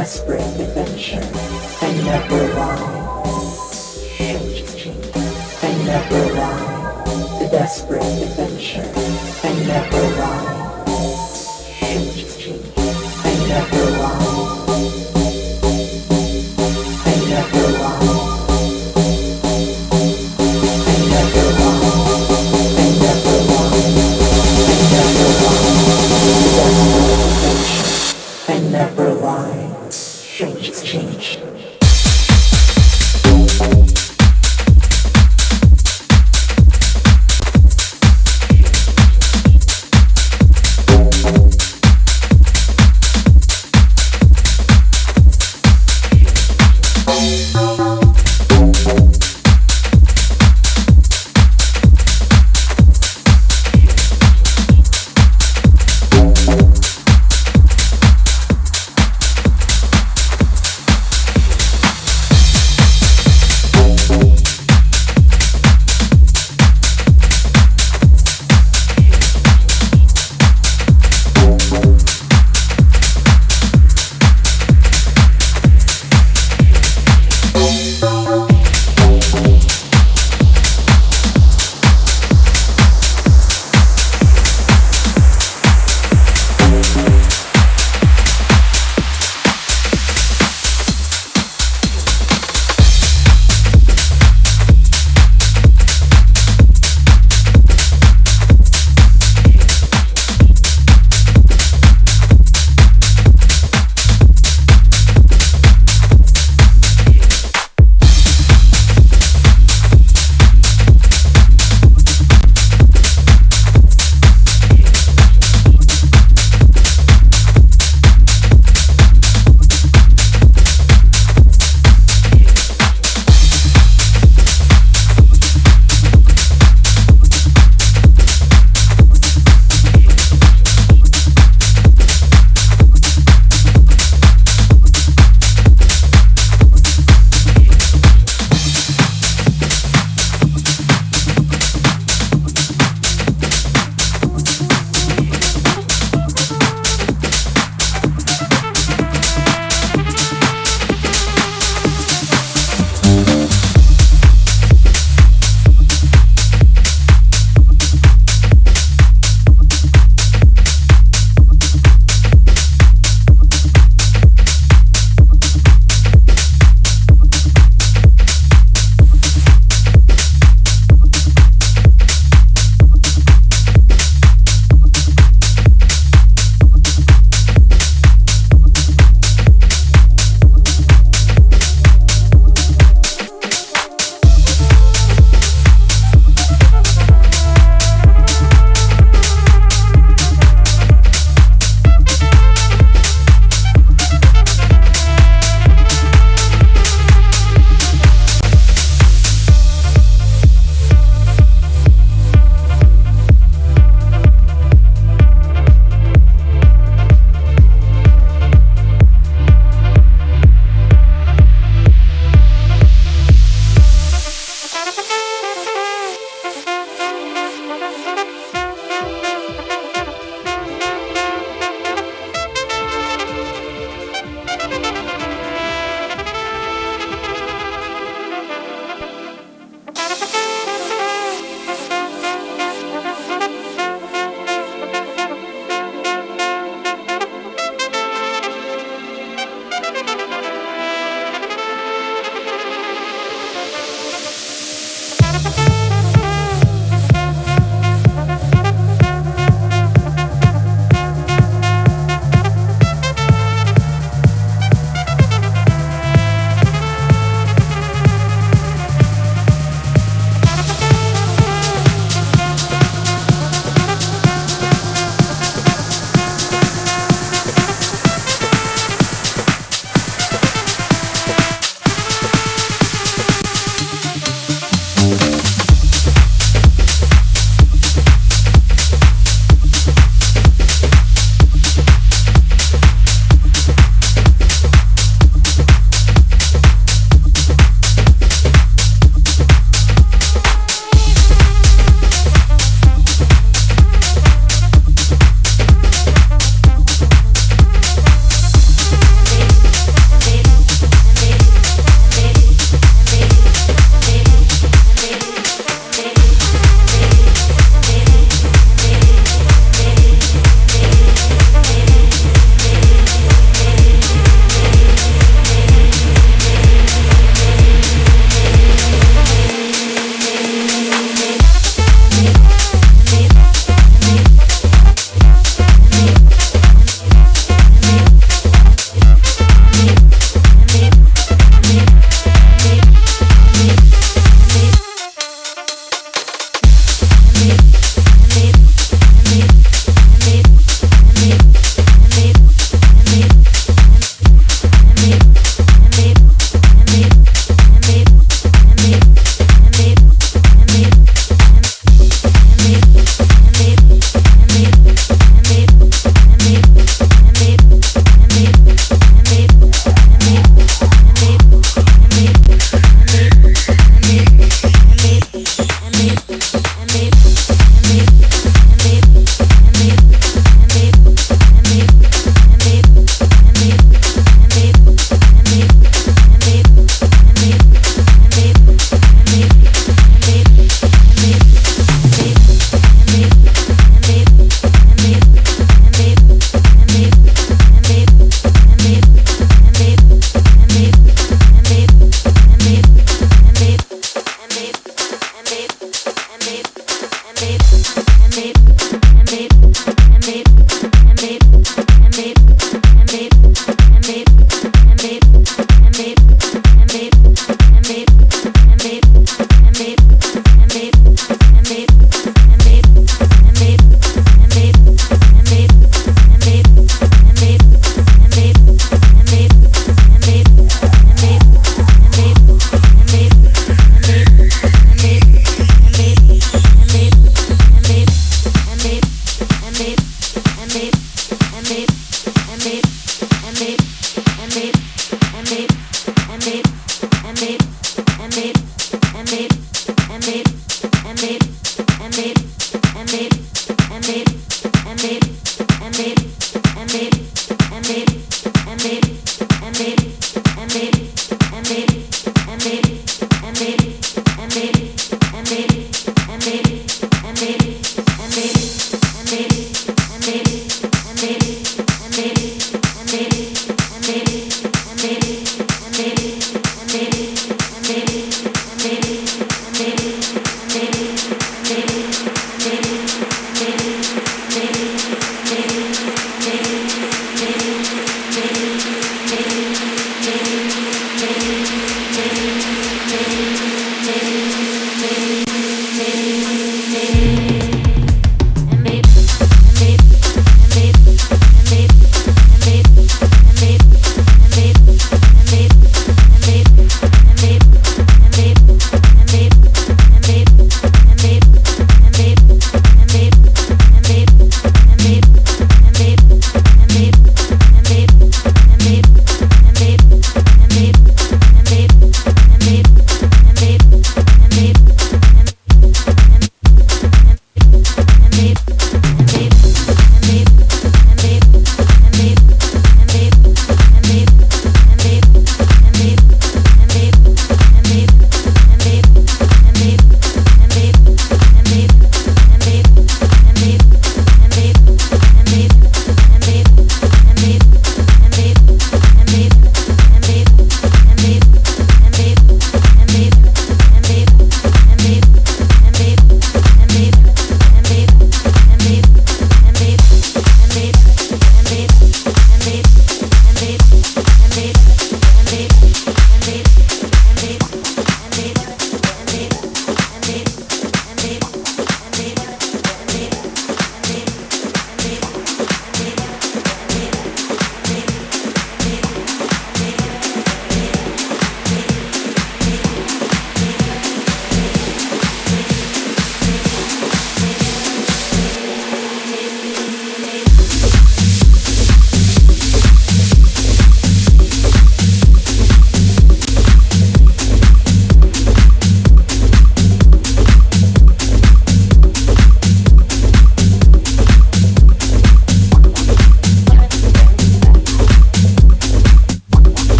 desperate adventure. I never lie. I never lie. The desperate adventure. I never lie.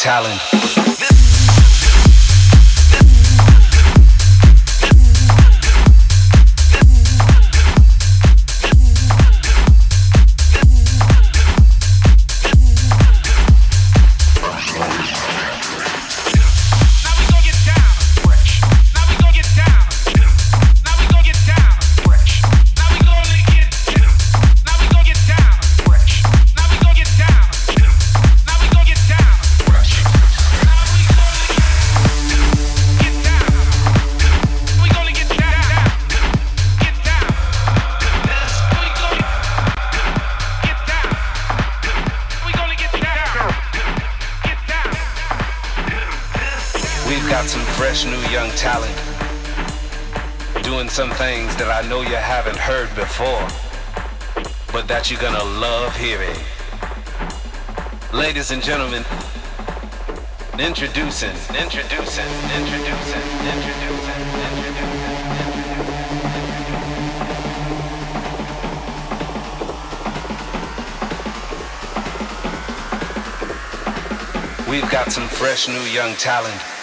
talent. introducing, introducing, introducing, introducing, introducing. We've got some fresh new young talent.